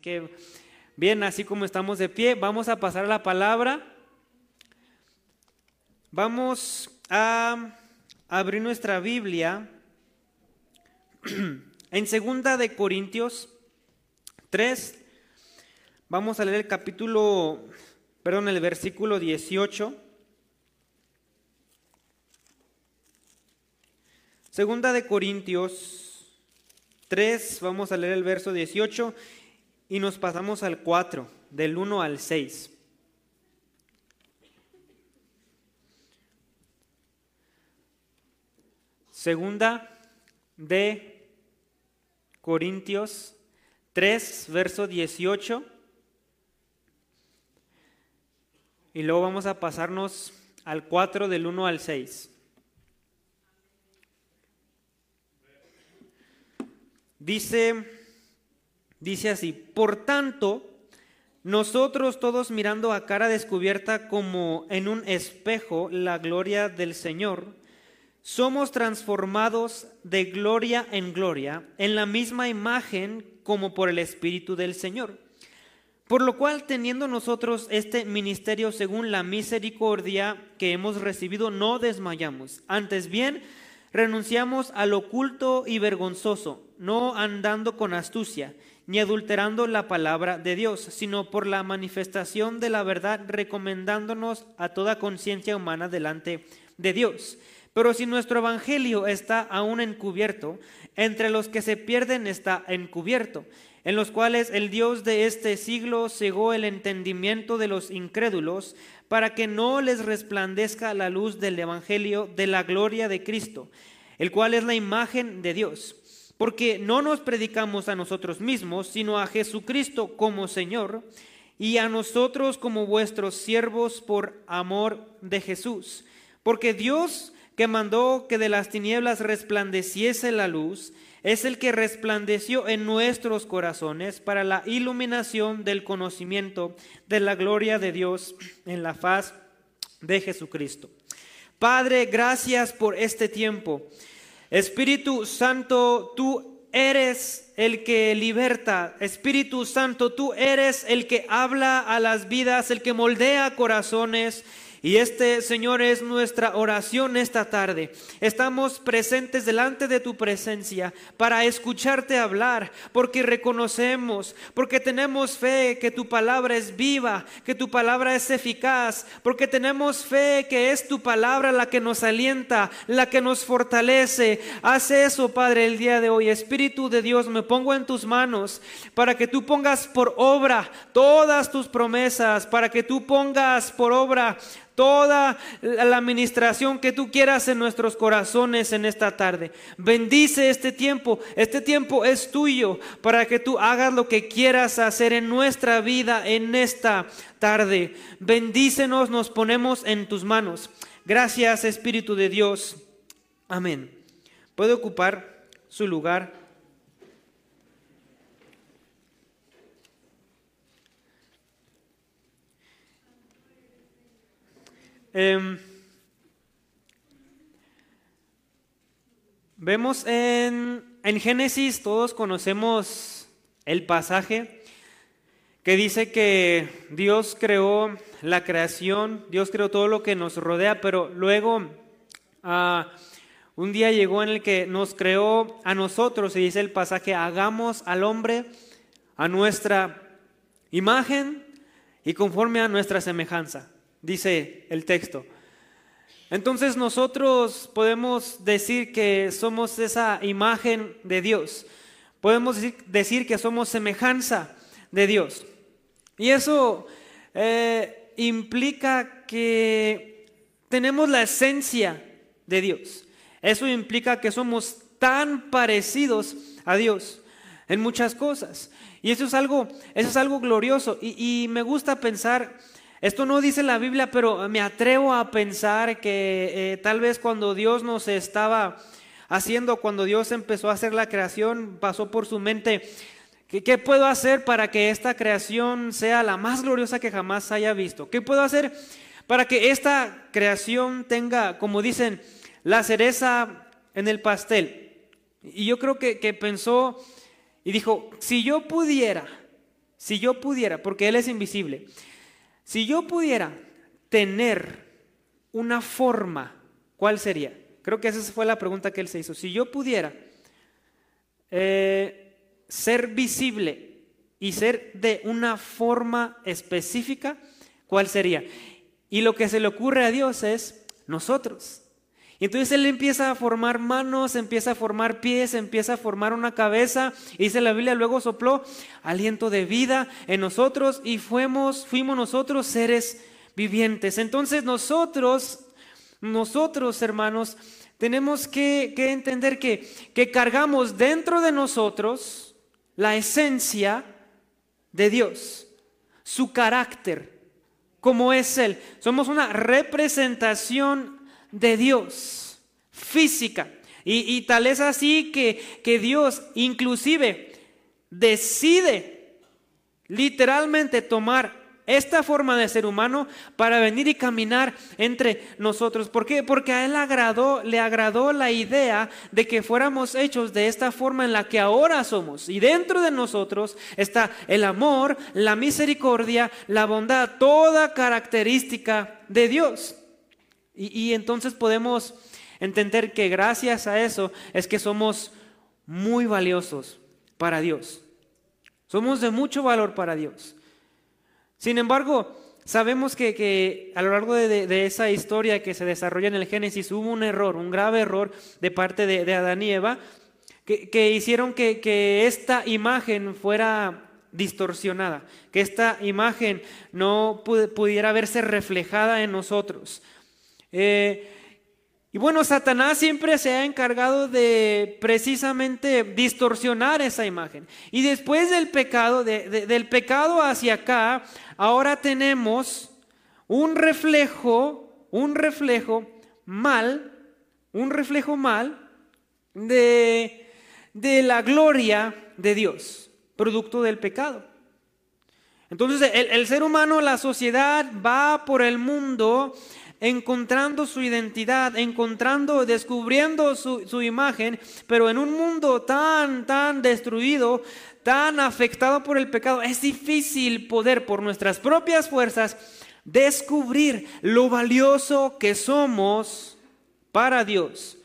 que, bien, así como estamos de pie, vamos a pasar a la palabra. Vamos a abrir nuestra Biblia en segunda de Corintios 3. Vamos a leer el capítulo, perdón, el versículo 18. Segunda de Corintios 3, vamos a leer el verso 18 y nos pasamos al 4, del 1 al 6. Segunda de Corintios 3, verso 18. Y luego vamos a pasarnos al 4 del 1 al 6. Dice, dice así, por tanto, nosotros todos mirando a cara descubierta como en un espejo la gloria del Señor, somos transformados de gloria en gloria en la misma imagen como por el Espíritu del Señor. Por lo cual, teniendo nosotros este ministerio según la misericordia que hemos recibido, no desmayamos. Antes bien, renunciamos al oculto y vergonzoso, no andando con astucia, ni adulterando la palabra de Dios, sino por la manifestación de la verdad, recomendándonos a toda conciencia humana delante de Dios. Pero si nuestro evangelio está aún encubierto, entre los que se pierden está encubierto, en los cuales el Dios de este siglo cegó el entendimiento de los incrédulos, para que no les resplandezca la luz del evangelio de la gloria de Cristo, el cual es la imagen de Dios. Porque no nos predicamos a nosotros mismos, sino a Jesucristo como Señor, y a nosotros como vuestros siervos por amor de Jesús. Porque Dios que mandó que de las tinieblas resplandeciese la luz, es el que resplandeció en nuestros corazones para la iluminación del conocimiento de la gloria de Dios en la faz de Jesucristo. Padre, gracias por este tiempo. Espíritu Santo, tú eres el que liberta. Espíritu Santo, tú eres el que habla a las vidas, el que moldea corazones y este, Señor, es nuestra oración esta tarde. Estamos presentes delante de tu presencia para escucharte hablar, porque reconocemos, porque tenemos fe que tu palabra es viva, que tu palabra es eficaz, porque tenemos fe que es tu palabra la que nos alienta, la que nos fortalece. Haz eso, Padre, el día de hoy. Espíritu de Dios, me pongo en tus manos para que tú pongas por obra todas tus promesas, para que tú pongas por obra toda la administración que tú quieras en nuestros corazones en esta tarde. Bendice este tiempo. Este tiempo es tuyo para que tú hagas lo que quieras hacer en nuestra vida en esta tarde. Bendícenos, nos ponemos en tus manos. Gracias Espíritu de Dios. Amén. Puede ocupar su lugar. Em, vemos en, en Génesis, todos conocemos el pasaje que dice que Dios creó la creación, Dios creó todo lo que nos rodea, pero luego ah, un día llegó en el que nos creó a nosotros, y dice el pasaje, hagamos al hombre a nuestra imagen y conforme a nuestra semejanza dice el texto. Entonces nosotros podemos decir que somos esa imagen de Dios. Podemos decir que somos semejanza de Dios. Y eso eh, implica que tenemos la esencia de Dios. Eso implica que somos tan parecidos a Dios en muchas cosas. Y eso es algo, eso es algo glorioso. Y, y me gusta pensar esto no dice la Biblia, pero me atrevo a pensar que eh, tal vez cuando Dios nos estaba haciendo, cuando Dios empezó a hacer la creación, pasó por su mente, ¿qué, puedo hacer para que esta creación sea la más gloriosa que jamás haya visto? ¿Qué puedo hacer para que esta creación tenga, como dicen, la cereza en el pastel? Y yo creo que, que pensó y dijo, si yo pudiera si yo pudiera, porque Él es invisible, si yo pudiera tener una forma, ¿cuál sería? Creo que esa fue la pregunta que Él se hizo. Si yo pudiera eh, ser visible y ser de una forma específica, ¿cuál sería? Y lo que se le ocurre a Dios es nosotros. Y entonces Él empieza a formar manos, empieza a formar pies, empieza a formar una cabeza. Y dice la Biblia, luego sopló aliento de vida en nosotros y fuimos, fuimos nosotros seres vivientes. Entonces nosotros, nosotros hermanos, tenemos que, entender que, que cargamos dentro de nosotros la esencia de Dios, su carácter, como es Él. Somos una representación de Dios, física. Y, tal es así que, que Dios inclusive decide literalmente tomar esta forma de ser humano para venir y caminar entre nosotros. ¿Por qué? Porque a él agradó, le agradó la idea de que fuéramos hechos de esta forma en la que ahora somos. Y dentro de nosotros está el amor, la misericordia, la bondad, toda característica de Dios. Y, entonces podemos entender que gracias a eso es que somos muy valiosos para Dios. Somos de mucho valor para Dios. Sin embargo, sabemos que, a lo largo de, esa historia que se desarrolla en el Génesis hubo un error, un grave error de parte de, Adán y Eva, que, hicieron que, esta imagen fuera distorsionada, que esta imagen no pudiera verse reflejada en nosotros. Eh, y bueno, Satanás siempre se ha encargado de precisamente distorsionar esa imagen. Y después del pecado, del pecado hacia acá, ahora tenemos un reflejo, un reflejo mal, un reflejo mal de, la gloria de Dios, producto del pecado. Entonces el, el ser humano, la sociedad va por el mundo encontrando su identidad, encontrando, descubriendo su, imagen, pero en un mundo tan, tan destruido, tan afectado por el pecado, es difícil poder por nuestras propias fuerzas descubrir lo valioso que somos para Dios.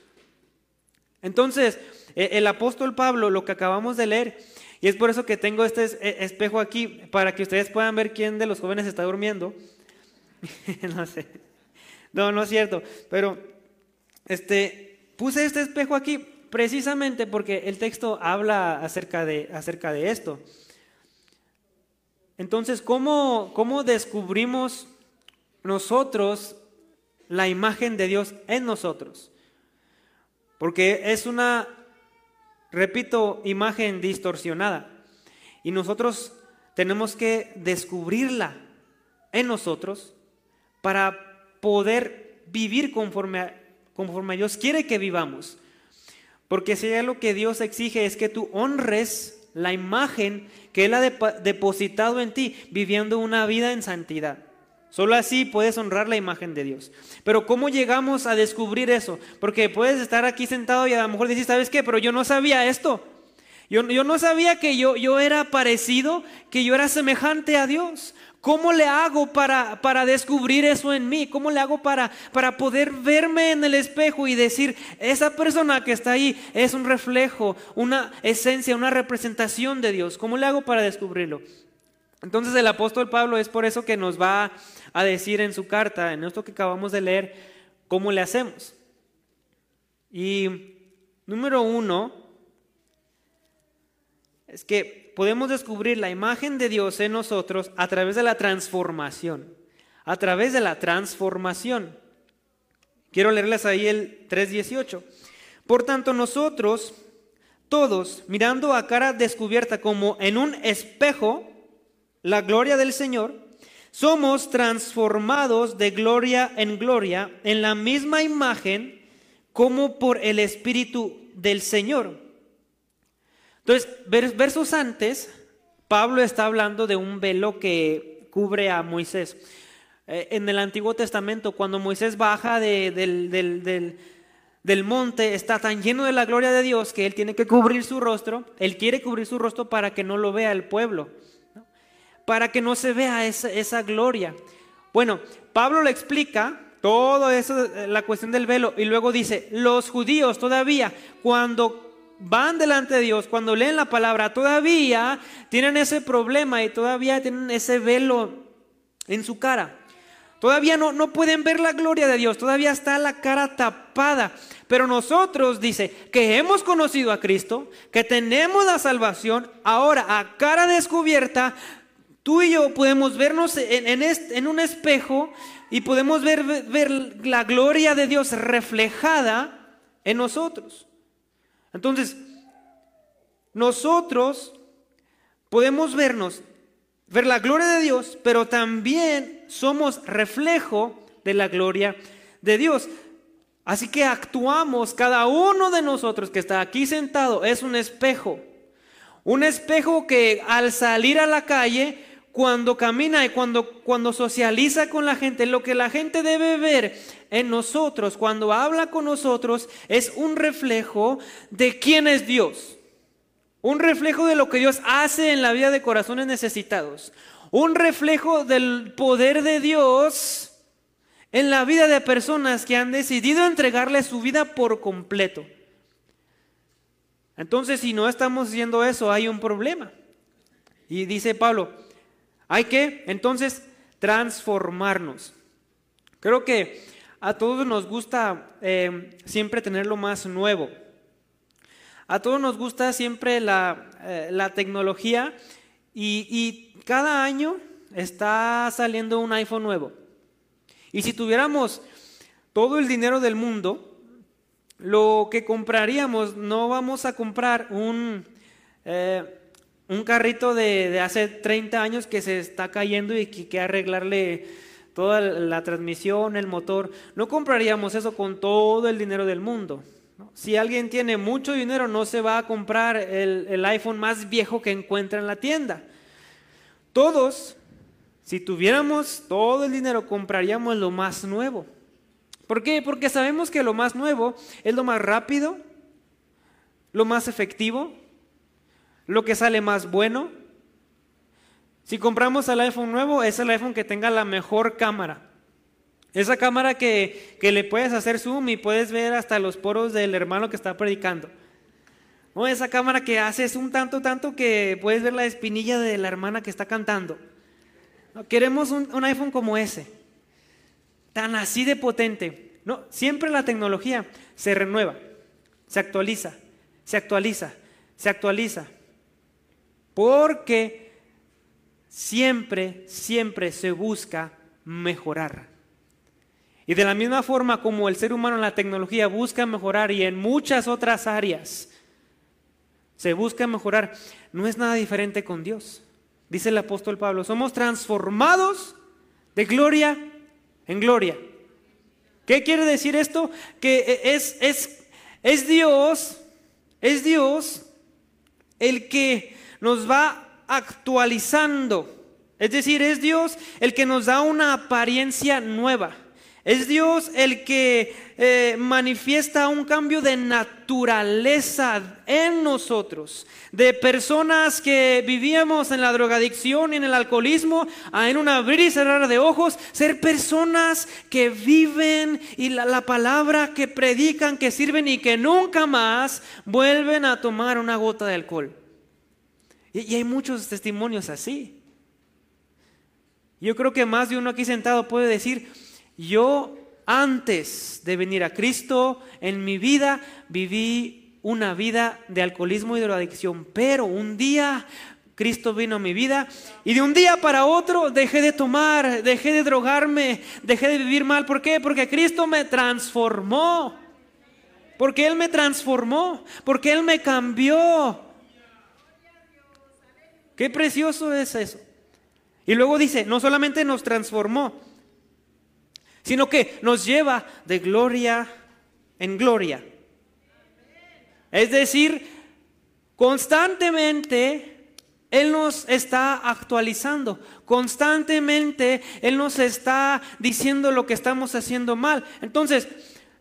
Entonces, e, el apóstol Pablo, lo que acabamos de leer, y es por eso que tengo este e, espejo aquí, para que ustedes puedan ver quién de los jóvenes está durmiendo. no sé. No, no es cierto. Pero este, puse este espejo aquí precisamente porque el texto habla acerca de, acerca de esto. Entonces, ¿cómo, ¿cómo descubrimos nosotros la imagen de Dios en nosotros? Porque es una, repito, imagen distorsionada. Y nosotros tenemos que descubrirla en nosotros para poder vivir conforme a, conforme Dios quiere que vivamos. Porque si lo que Dios exige es que tú honres la imagen que Él ha depositado en ti, viviendo una vida en santidad. Solo así puedes honrar la imagen de Dios. Pero ¿cómo llegamos a descubrir eso? Porque puedes estar aquí sentado y a lo mejor decir, ¿sabes qué? Pero yo no sabía esto. Yo, yo no sabía que yo, yo era parecido, que yo era semejante a Dios. ¿Cómo le hago para, para descubrir eso en mí? ¿Cómo le hago para, para poder verme en el espejo y decir, esa persona que está ahí es un reflejo, una esencia, una representación de Dios? ¿Cómo le hago para descubrirlo? Entonces el apóstol Pablo es por eso que nos va a decir en su carta, en esto que acabamos de leer, cómo le hacemos. Y número uno, es que podemos descubrir la imagen de Dios en nosotros a través de la transformación. A través de la transformación. Quiero leerles ahí el 3.18. Por tanto, nosotros, todos, mirando a cara descubierta como en un espejo, la gloria del Señor, somos transformados de gloria en gloria en la misma imagen como por el Espíritu del Señor. Entonces, versos antes, Pablo está hablando de un velo que cubre a Moisés. Eh, en el Antiguo Testamento, cuando Moisés baja del, del, monte, está tan lleno de la gloria de Dios que él tiene que cubrir su rostro. Él quiere cubrir su rostro para que no lo vea el pueblo. para que no se vea esa, esa gloria. Bueno, Pablo le explica todo eso, la cuestión del velo, y luego dice, los judíos todavía, cuando van delante de Dios, cuando leen la palabra, todavía tienen ese problema y todavía tienen ese velo en su cara. Todavía no, no pueden ver la gloria de Dios, todavía está la cara tapada. Pero nosotros, dice, que hemos conocido a Cristo, que tenemos la salvación, ahora a cara descubierta, tú y yo podemos vernos en, en, un espejo y podemos ver, ver la gloria de Dios reflejada en nosotros. Entonces, nosotros podemos vernos, ver la gloria de Dios, pero también somos reflejo de la gloria de Dios. Así que actuamos, cada uno de nosotros que está aquí sentado es un espejo. Un espejo que al salir a la calle, cuando camina y cuando, cuando socializa con la gente, lo que la gente debe ver en nosotros, cuando habla con nosotros, es un reflejo de quién es Dios. Un reflejo de lo que Dios hace en la vida de corazones necesitados. Un reflejo del poder de Dios en la vida de personas que han decidido entregarle su vida por completo. Entonces, si no estamos haciendo eso, hay un problema. Y dice Pablo, hay que entonces transformarnos. Creo que a todos nos gusta eh, siempre tener lo más nuevo. A todos nos gusta siempre la, eh, tecnología y, cada año está saliendo un iPhone nuevo. Y si tuviéramos todo el dinero del mundo, lo que compraríamos, no vamos a comprar un, eh, un carrito de, de, hace 30 años que se está cayendo y que que arreglarle toda la transmisión, el motor. No compraríamos eso con todo el dinero del mundo. Si alguien tiene mucho dinero, no se va a comprar el, el iPhone más viejo que encuentra en la tienda. Todos, si tuviéramos todo el dinero, compraríamos lo más nuevo. ¿Por qué? Porque sabemos que lo más nuevo es lo más rápido, lo más efectivo, lo que sale más bueno, si compramos el iPhone nuevo, es el iPhone que tenga la mejor cámara. Esa cámara que, le puedes hacer zoom y puedes ver hasta los poros del hermano que está predicando. O esa cámara que haces un tanto, tanto que puedes ver la espinilla de la hermana que está cantando. Queremos un, un iPhone como ese, tan así de potente. No, siempre la tecnología se renueva, se actualiza, se actualiza, se actualiza. Porque siempre, siempre se busca mejorar. Y de la misma forma como el ser humano en la tecnología busca mejorar y en muchas otras áreas se busca mejorar, no es nada diferente con Dios. Dice el apóstol Pablo, somos transformados de gloria en gloria. ¿Qué quiere decir esto? Que es, es, es Dios, es Dios el que nos va actualizando. Es decir, es Dios el que nos da una apariencia nueva. Es Dios el que eh, manifiesta un cambio de naturaleza en nosotros. De personas que vivíamos en la drogadicción y en el alcoholismo, a en un abrir y cerrar de ojos, ser personas que viven y la, la palabra que predican, que sirven y que nunca más vuelven a tomar una gota de alcohol. Y, hay muchos testimonios así. Yo creo que más de uno aquí sentado puede decir, yo antes de venir a Cristo en mi vida viví una vida de alcoholismo y drogadicción, pero un día Cristo vino a mi vida y de un día para otro dejé de tomar, dejé de drogarme, dejé de vivir mal. ¿Por qué? Porque Cristo me transformó. Porque Él me transformó, porque Él me cambió. Qué precioso es eso. Y luego dice, no solamente nos transformó, sino que nos lleva de gloria en gloria. Es decir, constantemente Él nos está actualizando, constantemente Él nos está diciendo lo que estamos haciendo mal. Entonces,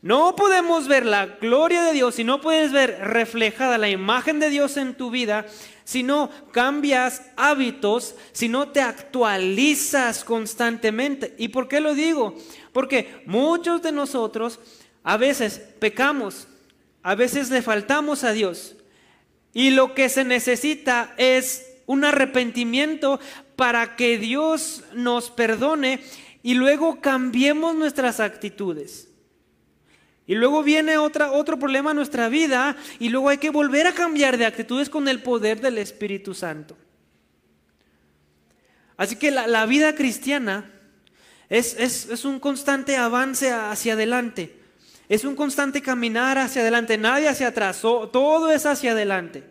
no podemos ver la gloria de Dios, si no puedes ver reflejada la imagen de Dios en tu vida, si no cambias hábitos, si no te actualizas constantemente. ¿Y por qué lo digo? Porque muchos de nosotros a veces pecamos, a veces le faltamos a Dios. Y lo que se necesita es un arrepentimiento para que Dios nos perdone y luego cambiemos nuestras actitudes. Y luego viene otro problema en nuestra vida y luego hay que volver a cambiar de actitudes con el poder del Espíritu Santo. Así que la, vida cristiana es, es, un constante avance hacia adelante. Es un constante caminar hacia adelante. Nadie hacia atrás. Todo es hacia adelante.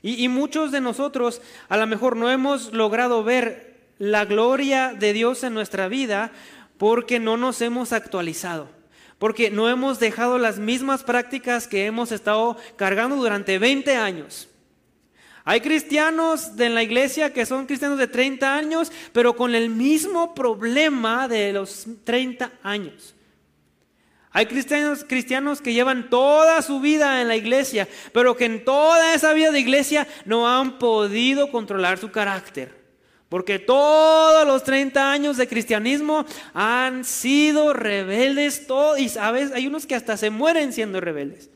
Y, y muchos de nosotros a lo mejor no hemos logrado ver la gloria de Dios en nuestra vida porque no nos hemos actualizado porque no hemos dejado las mismas prácticas que hemos estado cargando durante 20 años. Hay cristianos de la iglesia que son cristianos de 30 años, pero con el mismo problema de los 30 años. Hay cristianos, cristianos que llevan toda su vida en la iglesia, pero que en toda esa vida de iglesia no han podido controlar su carácter. Porque todos los 30 años de cristianismo han sido rebeldes. Todo, y sabes, hay unos que hasta se mueren siendo rebeldes.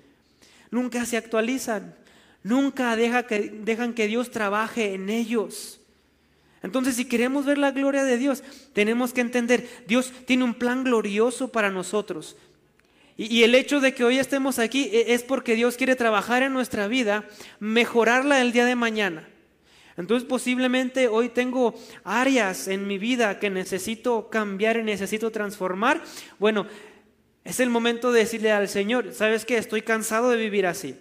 Nunca se actualizan. Nunca dejan que Dios trabaje en ellos. Entonces, si queremos ver la gloria de Dios, tenemos que entender, Dios tiene un plan glorioso para nosotros. Y, y, el hecho de que hoy estemos aquí e, es porque Dios quiere trabajar en nuestra vida, mejorarla el día de mañana. Entonces posiblemente hoy tengo áreas en mi vida que necesito cambiar y necesito transformar. Bueno, es el momento de decirle al Señor, ¿sabes qué? Estoy cansado de vivir así.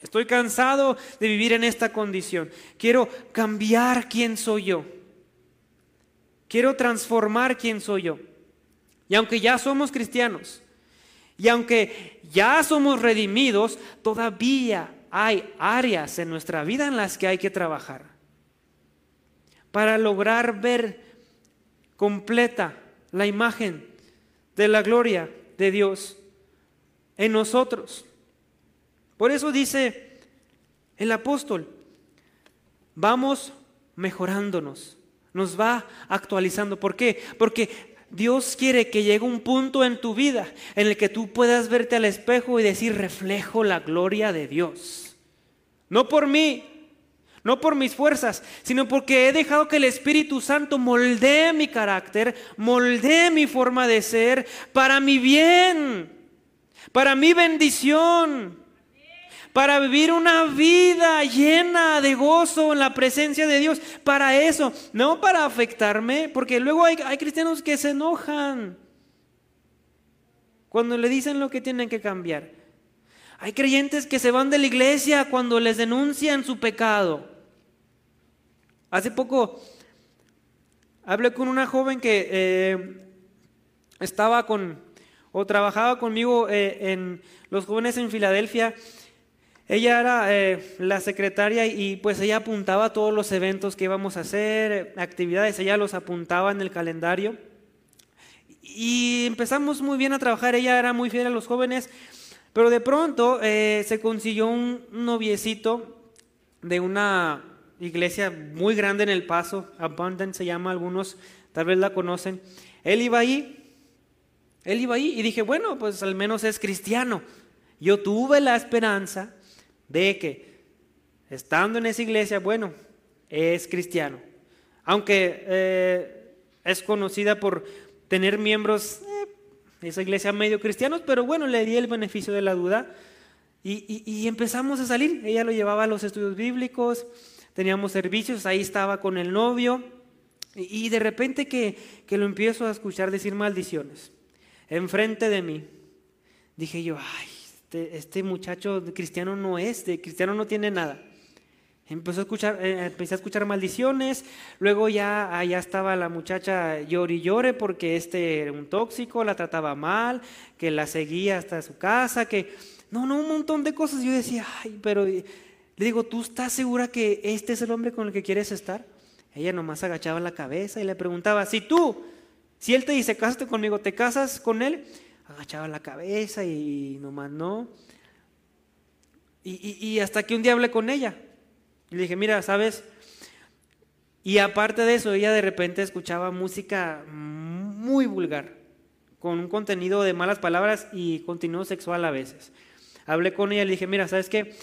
Estoy cansado de vivir en esta condición. Quiero cambiar quién soy yo. Quiero transformar quién soy yo. Y aunque ya somos cristianos, y aunque ya somos redimidos, todavía hay áreas en nuestra vida en las que hay que trabajar para lograr ver completa la imagen de la gloria de Dios en nosotros. Por eso dice el apóstol, vamos mejorándonos, nos va actualizando. ¿Por qué? Porque Dios quiere que llegue un punto en tu vida en el que tú puedas verte al espejo y decir, reflejo la gloria de Dios. No por mí, no por mis fuerzas, sino porque he dejado que el Espíritu Santo moldee mi carácter, moldee mi forma de ser para mi bien, para mi bendición para vivir una vida llena de gozo en la presencia de Dios. Para eso, no para afectarme, porque luego hay, cristianos que se enojan cuando le dicen lo que tienen que cambiar. Hay creyentes que se van de la iglesia cuando les denuncian su pecado. Hace poco hablé con una joven que eh, estaba con o trabajaba conmigo eh, en los jóvenes en Filadelfia ella era eh, la secretaria y pues ella apuntaba todos los eventos que íbamos a hacer, actividades, ella los apuntaba en el calendario. Y empezamos muy bien a trabajar, ella era muy fiel a los jóvenes, pero de pronto eh, se consiguió un noviecito de una iglesia muy grande en El Paso, Abundant se llama, algunos tal vez la conocen. Él iba ahí, él iba ahí y dije, bueno, pues al menos es cristiano. Yo tuve la esperanza de que estando en esa iglesia, bueno, es cristiano. Aunque eh, es conocida por tener miembros, eh, esa iglesia medio cristianos, pero bueno, le di el beneficio de la duda. Y, empezamos a salir. Ella lo llevaba a los estudios bíblicos, teníamos servicios, ahí estaba con el novio. Y, de repente que, que lo empiezo a escuchar decir maldiciones enfrente de mí, dije yo, ay, este, este, muchacho cristiano no es, de cristiano no tiene nada. Empezó a escuchar, eh, empecé a escuchar maldiciones, luego ya allá estaba la muchacha llore y llore porque este era un tóxico, la trataba mal, que la seguía hasta su casa, que no, no, un montón de cosas. Yo decía, ay, pero le digo, ¿tú estás segura que este es el hombre con el que quieres estar? Ella nomás agachaba la cabeza y le preguntaba, si tú, si él te dice, cásate conmigo, ¿te casas con él? Agachaba la cabeza y nomás no. Y, y hasta que un día hablé con ella. Y le dije, mira, ¿sabes? Y aparte de eso, ella de repente escuchaba música muy vulgar, con un contenido de malas palabras y contenido sexual a veces. Hablé con ella y le dije, mira, ¿sabes qué?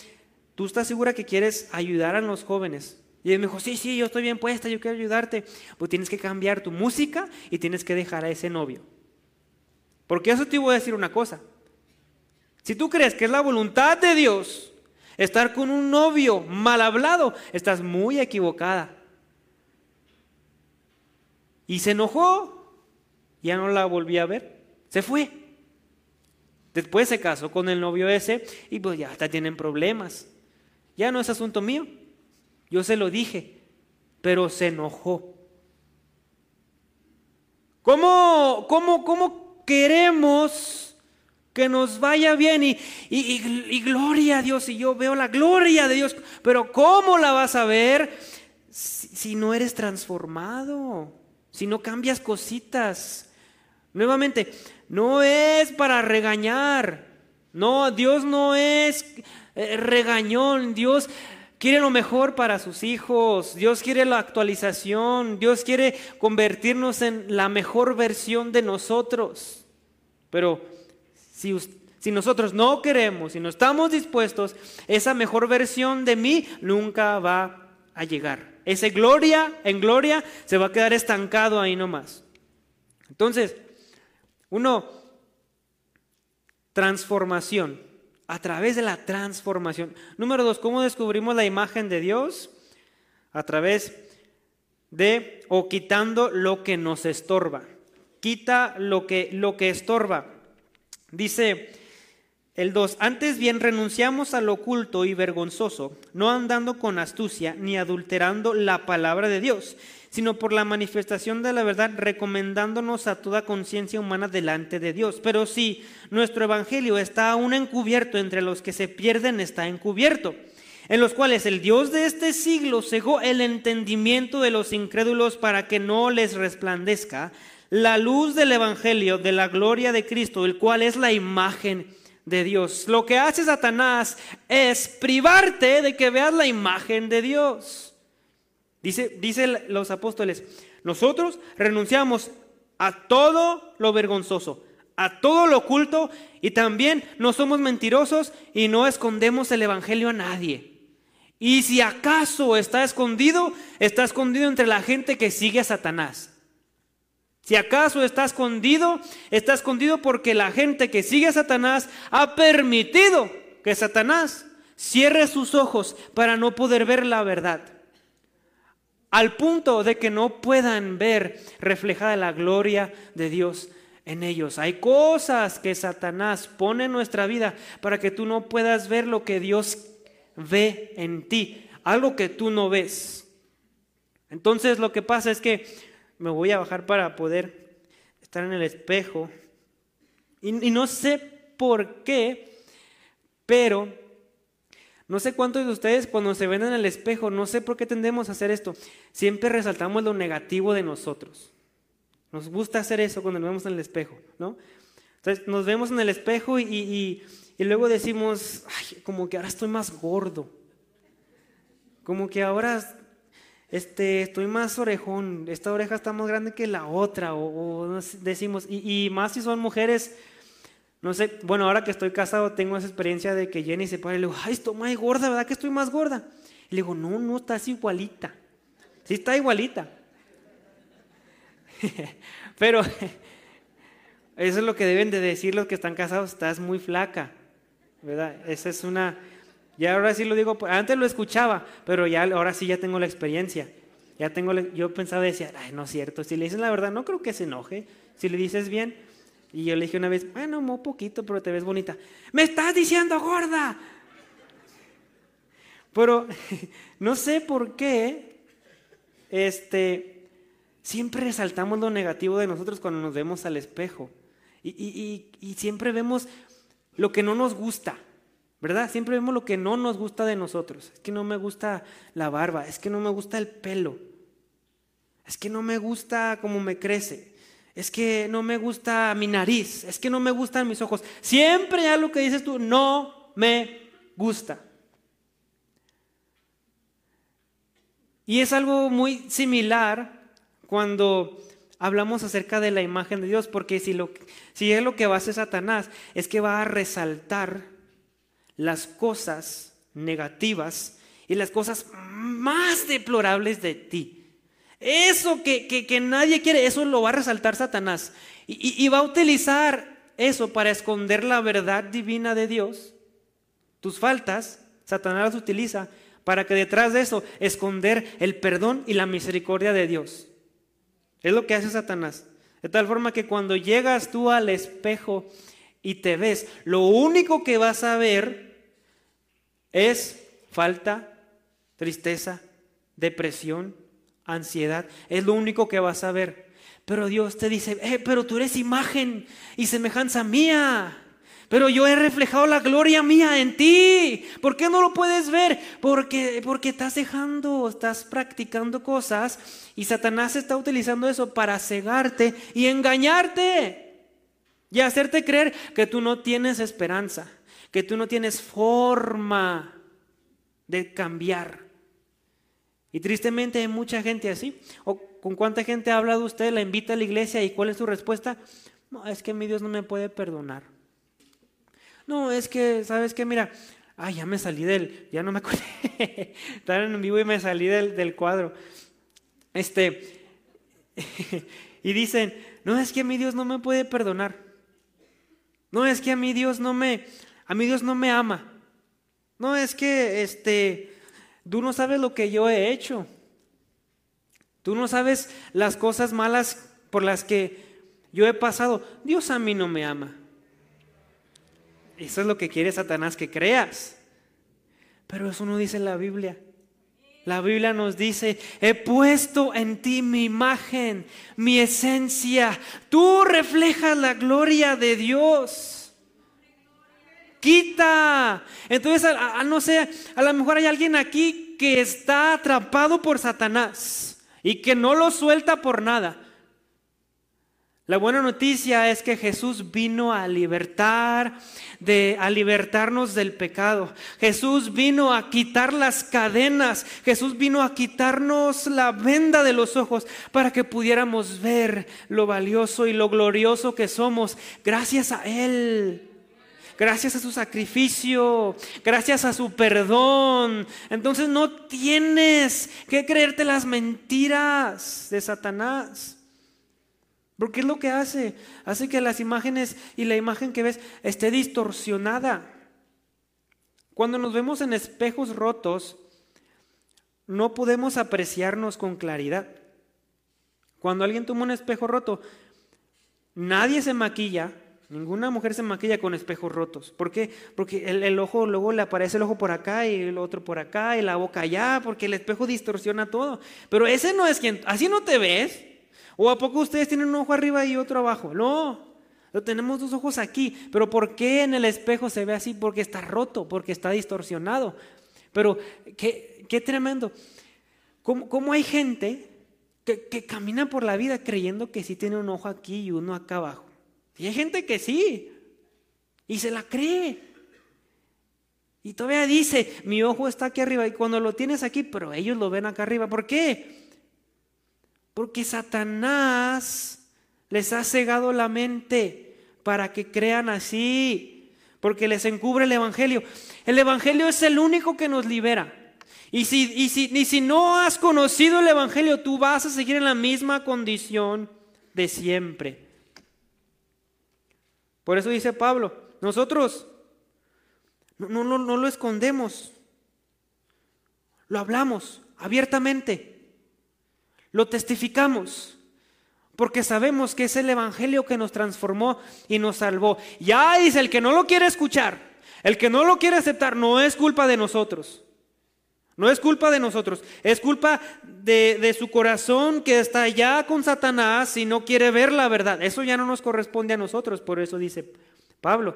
¿Tú estás segura que quieres ayudar a los jóvenes? Y ella me dijo, sí, sí, yo estoy bien puesta, yo quiero ayudarte. Pues tienes que cambiar tu música y tienes que dejar a ese novio. Porque eso te voy a decir una cosa. Si tú crees que es la voluntad de Dios estar con un novio mal hablado, estás muy equivocada. Y se enojó, ya no la volví a ver, se fue. Después se casó con el novio ese y pues ya hasta tienen problemas. Ya no es asunto mío. Yo se lo dije, pero se enojó. ¿Cómo, cómo, cómo queremos que nos vaya bien y, y, gloria a Dios? Y yo veo la gloria de Dios, pero ¿cómo la vas a ver si no eres transformado? si no cambias cositas. Nuevamente, no es para regañar. No, Dios no es eh, regañón. Dios quiere lo mejor para sus hijos. Dios quiere la actualización. Dios quiere convertirnos en la mejor versión de nosotros. Pero si, nosotros no queremos, si no estamos dispuestos, esa mejor versión de mí nunca va a llegar. Ese gloria en gloria se va a quedar estancado ahí nomás. Entonces, uno, transformación, a través de la transformación. Número dos, ¿cómo descubrimos la imagen de Dios? A través de o quitando lo que nos estorba. Quita lo que, lo que estorba. Dice el 2. Antes bien renunciamos al oculto y vergonzoso, no andando con astucia ni adulterando la palabra de Dios, sino por la manifestación de la verdad, recomendándonos a toda conciencia humana delante de Dios. Pero si nuestro evangelio está aún encubierto entre los que se pierden, está encubierto, en los cuales el Dios de este siglo cegó el entendimiento de los incrédulos para que no les resplandezca la luz del evangelio de la gloria de Cristo, el cual es la imagen de Dios. Lo que hace Satanás es privarte de que veas la imagen de Dios. Dice, dice los apóstoles, nosotros renunciamos a todo lo vergonzoso, a todo lo oculto y también no somos mentirosos y no escondemos el Evangelio a nadie. Y si acaso está escondido, está escondido entre la gente que sigue a Satanás. Si acaso está escondido, está escondido porque la gente que sigue a Satanás ha permitido que Satanás cierre sus ojos para no poder ver la verdad. Al punto de que no puedan ver reflejada la gloria de Dios en ellos. Hay cosas que Satanás pone en nuestra vida para que tú no puedas ver lo que Dios ve en ti, algo que tú no ves. Entonces lo que pasa es que me voy a bajar para poder estar en el espejo. Y, no sé por qué, pero no sé cuántos de ustedes cuando se ven en el espejo, no sé por qué tendemos a hacer esto, siempre resaltamos lo negativo de nosotros. Nos gusta hacer eso cuando nos vemos en el espejo, ¿no? Entonces nos vemos en el espejo y, y luego decimos, Ay, como que ahora estoy más gordo, como que ahora este, estoy más orejón, esta oreja está más grande que la otra, o, decimos, y, más si son mujeres, no sé, bueno, ahora que estoy casado tengo esa experiencia de que Jenny se para y le digo, ay, estoy más gorda, ¿verdad que estoy más gorda? Y le digo, no, no, estás igualita, sí está igualita. Pero eso es lo que deben de decir los que están casados, estás muy flaca, ¿verdad? Esa es una ya ahora sí lo digo, antes lo escuchaba, pero ya ahora sí ya tengo la experiencia. Ya tengo, yo pensaba decía, ay, no es cierto, si le dices la verdad, no creo que se enoje. Si le dices bien, y yo le dije una vez, bueno, un poquito, pero te ves bonita. Me estás diciendo gorda. Pero no sé por qué, este, siempre resaltamos lo negativo de nosotros cuando nos vemos al espejo. y, y siempre vemos lo que no nos gusta. ¿Verdad? Siempre vemos lo que no nos gusta de nosotros. Es que no me gusta la barba, es que no me gusta el pelo, es que no me gusta cómo me crece, es que no me gusta mi nariz, es que no me gustan mis ojos. Siempre ya lo que dices tú, no me gusta. Y es algo muy similar cuando hablamos acerca de la imagen de Dios, porque si, lo, si es lo que va a hacer Satanás, es que va a resaltar las cosas negativas y las cosas más deplorables de ti. Eso que, que, nadie quiere, eso lo va a resaltar Satanás. Y, y va a utilizar eso para esconder la verdad divina de Dios. Tus faltas, Satanás las utiliza para que detrás de eso esconder el perdón y la misericordia de Dios. Es lo que hace Satanás. De tal forma que cuando llegas tú al espejo y te ves, lo único que vas a ver es falta, tristeza, depresión, ansiedad. Es lo único que vas a ver. Pero Dios te dice, eh, pero tú eres imagen y semejanza mía. Pero yo he reflejado la gloria mía en ti. ¿Por qué no lo puedes ver? Porque, porque estás dejando, estás practicando cosas y Satanás está utilizando eso para cegarte y engañarte. Y hacerte creer que tú no tienes esperanza, que tú no tienes forma de cambiar. Y tristemente hay mucha gente así. ¿O con cuánta gente ha hablado usted? La invita a la iglesia y ¿cuál es su respuesta? No, es que mi Dios no me puede perdonar. No, es que, ¿sabes qué? Mira, ay, ya me salí del, ya no me acuerdo. Estaba en vivo y me salí del, del cuadro. Este, y dicen, no, es que a mi Dios no me puede perdonar. No, es que a mi Dios no me, a mi Dios no me ama. No, es que, este, Tú no sabes lo que yo he hecho. Tú no sabes las cosas malas por las que yo he pasado. Dios a mí no me ama. Eso es lo que quiere Satanás que creas. Pero eso no dice la Biblia. La Biblia nos dice, he puesto en ti mi imagen, mi esencia. Tú reflejas la gloria de Dios quita. Entonces, a, no sé, a lo mejor hay alguien aquí que está atrapado por Satanás y que no lo suelta por nada. La buena noticia es que Jesús vino a libertar, de, a libertarnos del pecado. Jesús vino a quitar las cadenas. Jesús vino a quitarnos la venda de los ojos para que pudiéramos ver lo valioso y lo glorioso que somos gracias a Él gracias a su sacrificio, gracias a su perdón. Entonces no tienes que creerte las mentiras de Satanás. Porque es lo que hace. Hace que las imágenes y la imagen que ves esté distorsionada. Cuando nos vemos en espejos rotos, no podemos apreciarnos con claridad. Cuando alguien toma un espejo roto, nadie se maquilla, Ninguna mujer se maquilla con espejos rotos. ¿Por qué? Porque el, ojo, luego le aparece el ojo por acá y el otro por acá y la boca allá, porque el espejo distorsiona todo. Pero ese no es quien, así no te ves. ¿O a poco ustedes tienen un ojo arriba y otro abajo? No, tenemos dos ojos aquí. Pero ¿por qué en el espejo se ve así? Porque está roto, porque está distorsionado. Pero qué, qué tremendo. ¿Cómo, ¿Cómo, hay gente que, que camina por la vida creyendo que sí tiene un ojo aquí y uno acá abajo? Y hay gente que sí, y se la cree. Y todavía dice, mi ojo está aquí arriba, y cuando lo tienes aquí, pero ellos lo ven acá arriba. ¿Por qué? Porque Satanás les ha cegado la mente para que crean así, porque les encubre el Evangelio. El Evangelio es el único que nos libera. Y si, y si, si no has conocido el Evangelio, tú vas a seguir en la misma condición de siempre. Por eso dice Pablo, nosotros no, lo escondemos, lo hablamos abiertamente, lo testificamos, porque sabemos que es el Evangelio que nos transformó y nos salvó. Ya dice, el que no lo quiere escuchar, el que no lo quiere aceptar, no es culpa de nosotros. No es culpa de nosotros, es culpa de, de, su corazón que está ya con Satanás y no quiere ver la verdad. Eso ya no nos corresponde a nosotros, por eso dice Pablo.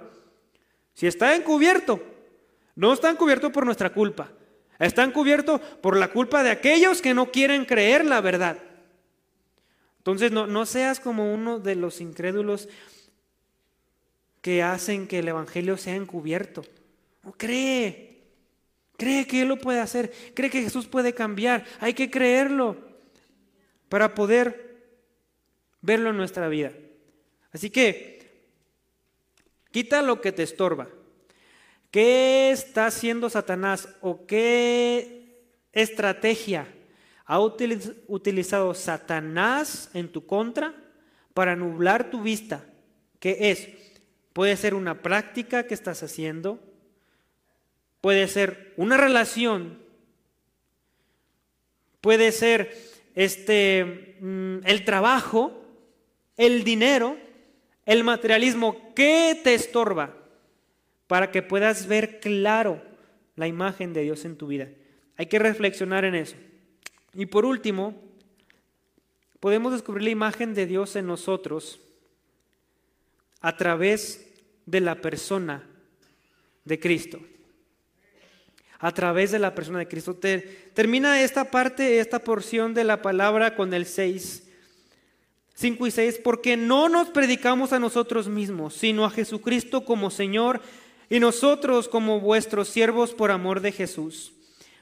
Si está encubierto, no está encubierto por nuestra culpa, está encubierto por la culpa de aquellos que no quieren creer la verdad. Entonces no, no seas como uno de los incrédulos que hacen que el Evangelio sea encubierto. No cree, cree que Él lo puede hacer, cree que Jesús puede cambiar. Hay que creerlo para poder verlo en nuestra vida. Así que, quita lo que te estorba. ¿Qué está haciendo Satanás o qué estrategia ha utilizado Satanás en tu contra para nublar tu vista? ¿Qué es? Puede ser una práctica que estás haciendo, puede ser una relación, puede ser este mm, el trabajo, el dinero, el materialismo. ¿Qué te estorba? para que puedas ver claro la imagen de Dios en tu vida. Hay que reflexionar en eso. Y por último, podemos descubrir la imagen de Dios en nosotros a través de la persona de Cristo. A través de la persona de Cristo. termina esta parte, esta porción de la palabra con el 6. 5 y 6, porque no nos predicamos a nosotros mismos, sino a Jesucristo como Señor y nosotros como vuestros siervos por amor de Jesús.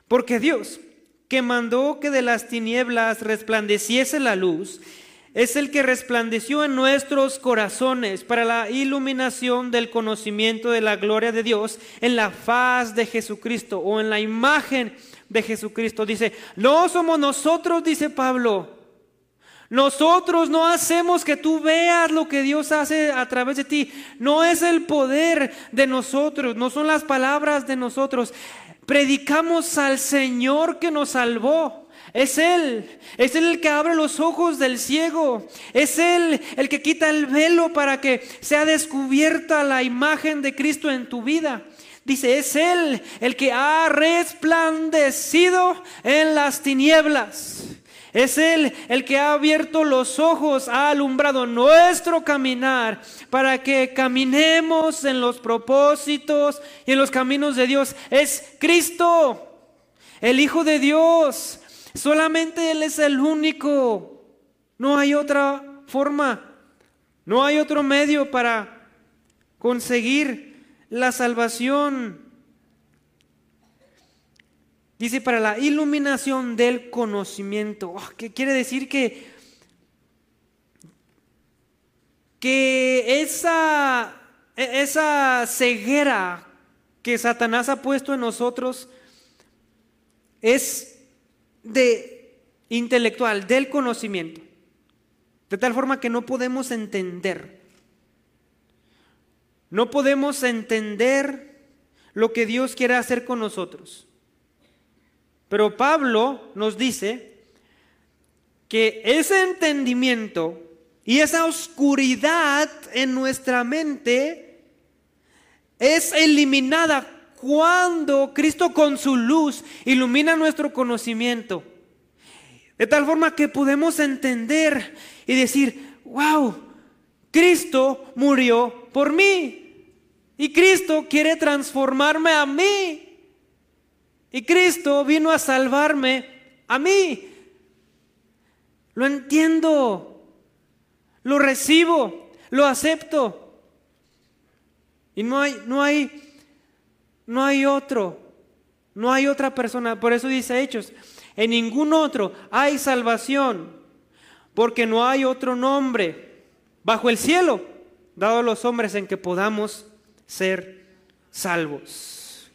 Porque Dios, que mandó que de las tinieblas resplandeciese la luz, es el que resplandeció en nuestros corazones para la iluminación del conocimiento de la gloria de Dios en la faz de Jesucristo o en la imagen de Jesucristo. Dice, no somos nosotros, dice Pablo, nosotros no hacemos que tú veas lo que Dios hace a través de ti. No es el poder de nosotros, no son las palabras de nosotros. Predicamos al Señor que nos salvó. Es Él, es Él el que abre los ojos del ciego, es Él el que quita el velo para que sea descubierta la imagen de Cristo en tu vida. Dice, es Él el que ha resplandecido en las tinieblas. Es Él el que ha abierto los ojos, ha alumbrado nuestro caminar para que caminemos en los propósitos y en los caminos de Dios. Es Cristo, el Hijo de Dios. Solamente Él es el único. No hay otra forma. No hay otro medio para conseguir la salvación. Dice, para la iluminación del conocimiento. Oh, ¿Qué quiere decir que, que esa, e, esa ceguera que Satanás ha puesto en nosotros es de intelectual, del conocimiento. De tal forma que no podemos entender. No podemos entender lo que Dios quiere hacer con nosotros. Pero Pablo nos dice que ese entendimiento y esa oscuridad en nuestra mente es eliminada cuando Cristo con su luz ilumina nuestro conocimiento. De tal forma que podemos entender y decir, wow, Cristo murió por mí. Y Cristo quiere transformarme a mí. Y Cristo vino a salvarme a mí. Lo entiendo, lo recibo, lo acepto. Y no hay, no hay, no hay otro, no hay otra persona. Por eso dice Hechos, en ningún otro hay salvación, porque no hay otro nombre bajo el cielo dado a los hombres en que podamos ser salvos.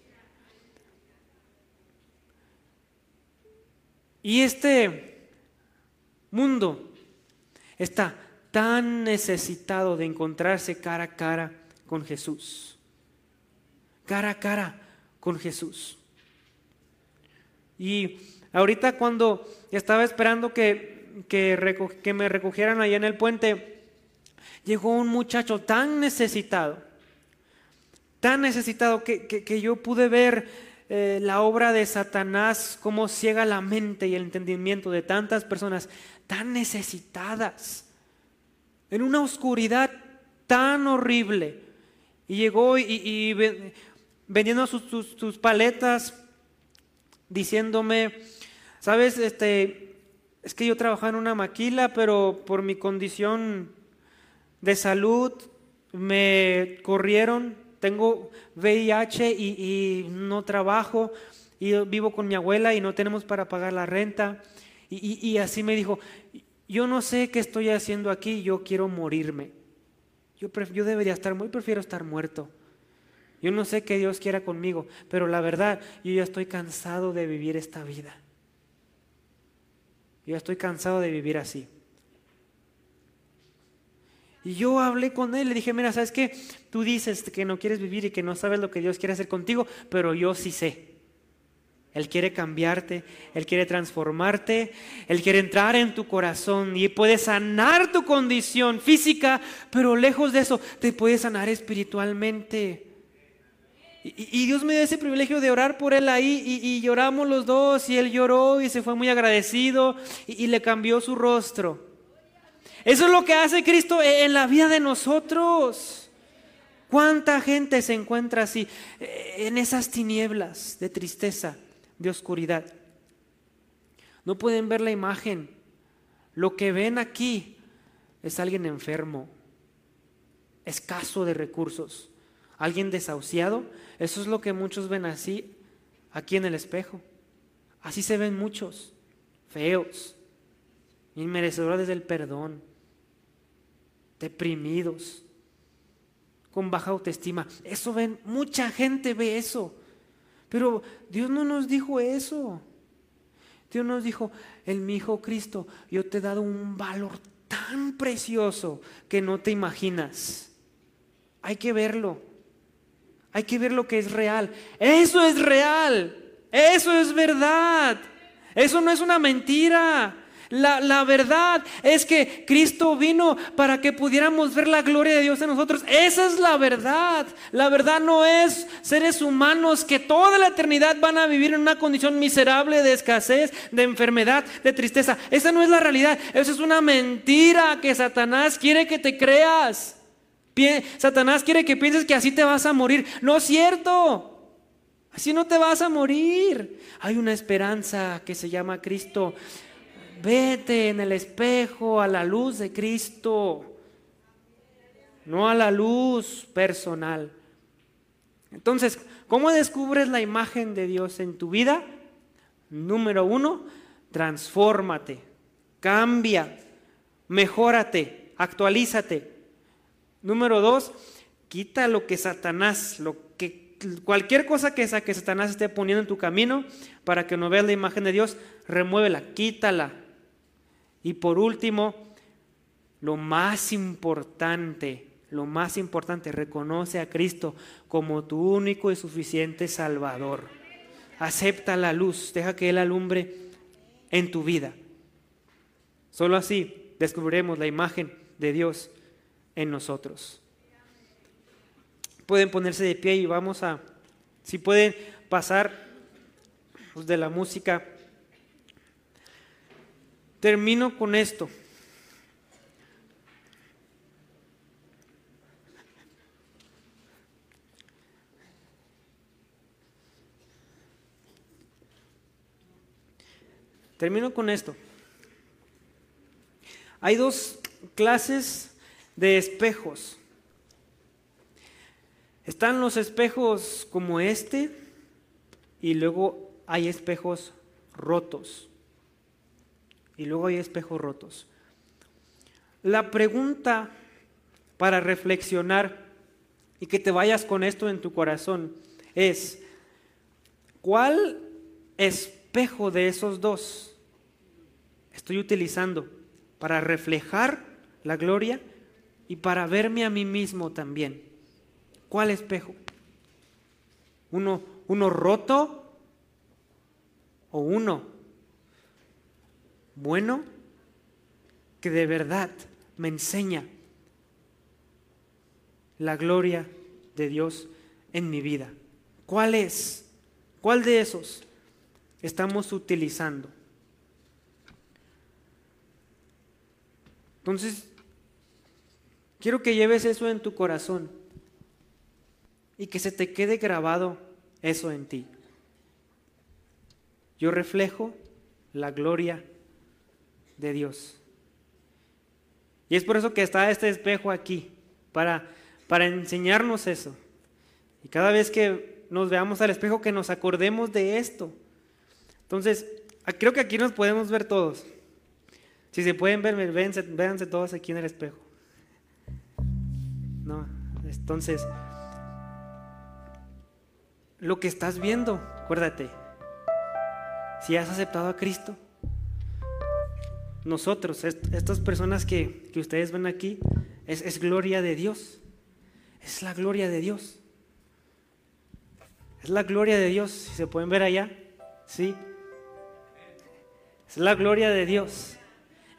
Y este mundo está tan necesitado de encontrarse cara a cara con Jesús. Cara a cara con Jesús. Y ahorita cuando estaba esperando que, que, me recogieran allá en el puente, llegó un muchacho tan necesitado, tan necesitado que, que yo pude ver eh, la obra de Satanás, cómo ciega la mente y el entendimiento de tantas personas tan necesitadas, en una oscuridad tan horrible. Y llegó y, vendiendo sus, paletas, diciéndome, sabes, este, es que yo trabajaba en una maquila, pero por mi condición de salud me corrieron, tengo VIH y, no trabajo, y vivo con mi abuela y no tenemos para pagar la renta. Y, así me dijo, yo no sé qué estoy haciendo aquí, yo quiero morirme. Yo, yo debería estar muy, prefiero estar muerto. Yo no sé qué Dios quiera conmigo, pero la verdad, yo ya estoy cansado de vivir esta vida. Yo estoy cansado de vivir así. Y yo hablé con él, le dije, mira, ¿sabes qué? Tú dices que no quieres vivir y que no sabes lo que Dios quiere hacer contigo, pero yo sí sé. Él quiere cambiarte, Él quiere transformarte, Él quiere entrar en tu corazón y puede sanar tu condición física, pero lejos de eso, te puede sanar espiritualmente. Y, Dios me dio ese privilegio de orar por él ahí y, lloramos los dos y él lloró y se fue muy agradecido y, le cambió su rostro. Eso es lo que hace Cristo e, en la vida de nosotros. ¿Cuánta gente se encuentra así eh, en esas tinieblas de tristeza, de oscuridad? No pueden ver la imagen. Lo que ven aquí es alguien enfermo, escaso de recursos, alguien desahuciado eso es lo que muchos ven así aquí en el espejo. Así se ven muchos, feos, inmerecedores del perdón, deprimidos, con baja autoestima. Eso ven, mucha gente ve eso. Pero Dios no nos dijo eso. Dios nos dijo, en mi Hijo Cristo, yo te he dado un valor tan precioso que no te imaginas. Hay que verlo. Hay que ver lo que es real. Eso es real. Eso es verdad. Eso no es una mentira. La, verdad es que Cristo vino para que pudiéramos ver la gloria de Dios en nosotros. Esa es la verdad. La verdad no es seres humanos que toda la eternidad van a vivir en una condición miserable de escasez, de enfermedad, de tristeza. Esa no es la realidad. Eso es una mentira que Satanás quiere que te creas. Satanás quiere que pienses que así te vas a morir. No es cierto. Así no te vas a morir. Hay una esperanza que se llama Cristo. Vete en el espejo a la luz de Cristo, no a la luz personal. Entonces, ¿cómo descubres la imagen de Dios en tu vida? Número uno, transfórmate, cambia, mejórate, actualízate. Número dos, quita lo que Satanás, lo que, cualquier cosa que, que Satanás esté poniendo en tu camino para que no veas la imagen de Dios, remuévela, quítala. Y por último, lo más importante, lo más importante, reconoce a Cristo como tu único y suficiente Salvador. Acepta la luz, deja que Él alumbre en tu vida. Solo así descubriremos la imagen de Dios en nosotros. Pueden ponerse de pie y vamos a, si pueden pasar pues, de la música. Termino con esto. Termino con esto. Hay dos clases de espejos. Están los espejos como este y luego hay espejos rotos. Y luego hay espejos rotos. La pregunta para reflexionar y que te vayas con esto en tu corazón es, ¿cuál espejo de esos dos estoy utilizando para reflejar la gloria y para verme a mí mismo también. ¿Cuál espejo? ¿Uno, uno roto o uno bueno que de verdad me enseña la gloria de Dios en mi vida? ¿Cuál es? ¿Cuál de esos estamos utilizando? Entonces, Quiero que lleves eso en tu corazón y que se te quede grabado eso en ti. Yo reflejo la gloria de Dios. Y es por eso que está este espejo aquí, para, para enseñarnos eso. Y cada vez que nos veamos al espejo, que nos acordemos de esto. Entonces, creo que aquí nos podemos ver todos. Si se pueden ver, véanse, véanse todos aquí en el espejo. Entonces, lo que estás viendo, acuérdate, si has aceptado a Cristo, nosotros, estas personas que, ustedes ven aquí, es, es gloria de Dios. Es la gloria de Dios. Es la gloria de Dios, si se pueden ver allá, ¿sí? Es la gloria de Dios.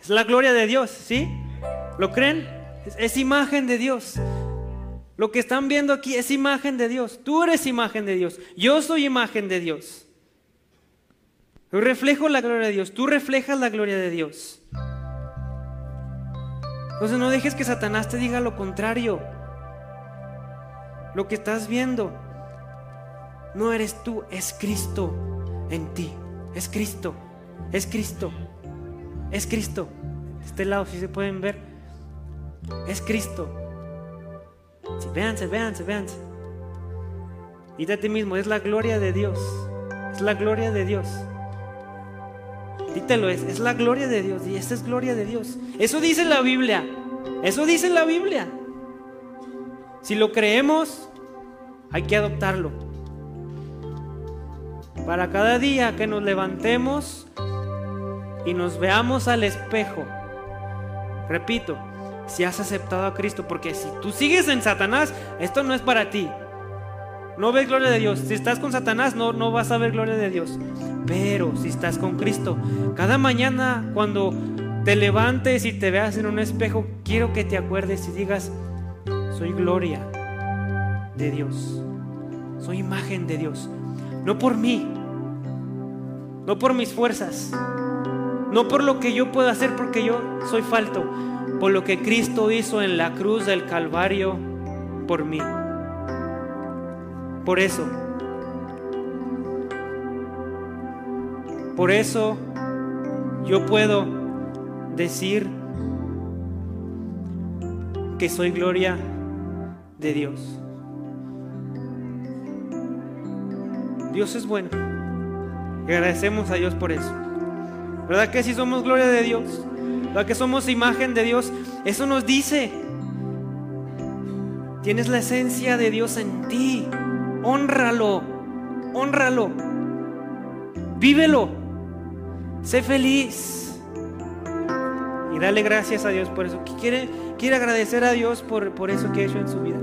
Es la gloria de Dios, ¿sí? ¿Lo creen? Es, imagen de Dios. Lo que están viendo aquí es imagen de Dios. Tú eres imagen de Dios. Yo soy imagen de Dios. Yo reflejo la gloria de Dios. Tú reflejas la gloria de Dios. Entonces no dejes que Satanás te diga lo contrario. Lo que estás viendo no eres tú, es Cristo en ti. Es Cristo. Es Cristo. Es Cristo. Este lado, si se pueden ver, es Cristo. Sí, véanse, véanse, véanse. Y a ti mismo, es la gloria de Dios. Es la gloria de Dios. Dítelo, es, es la gloria de Dios. Y esta es gloria de Dios. Eso dice la Biblia. Eso dice la Biblia. Si lo creemos, hay que adoptarlo. Para cada día que nos levantemos y nos veamos al espejo. Repito, si has aceptado a Cristo, porque si tú sigues en Satanás, esto no es para ti. No ves gloria de Dios. Si estás con Satanás, no, no vas a ver gloria de Dios. Pero si estás con Cristo, cada mañana cuando te levantes y te veas en un espejo, quiero que te acuerdes y digas, soy gloria de Dios. Soy imagen de Dios. No por mí, no por mis fuerzas, no por lo que yo puedo hacer porque yo soy falto, por lo que Cristo hizo en la cruz del Calvario por mí. Por eso, por eso yo puedo decir que soy gloria de Dios. Dios es bueno. Agradecemos a Dios por eso. ¿Verdad que si somos gloria de Dios? ¿Verdad que somos imagen de Dios? Eso nos dice. Tienes la esencia de Dios en ti. Honralo. Honralo. Vívelo. Sé feliz. Y dale gracias a Dios por eso. Quiere, quiere agradecer a Dios por, por eso que ha hecho en su vida.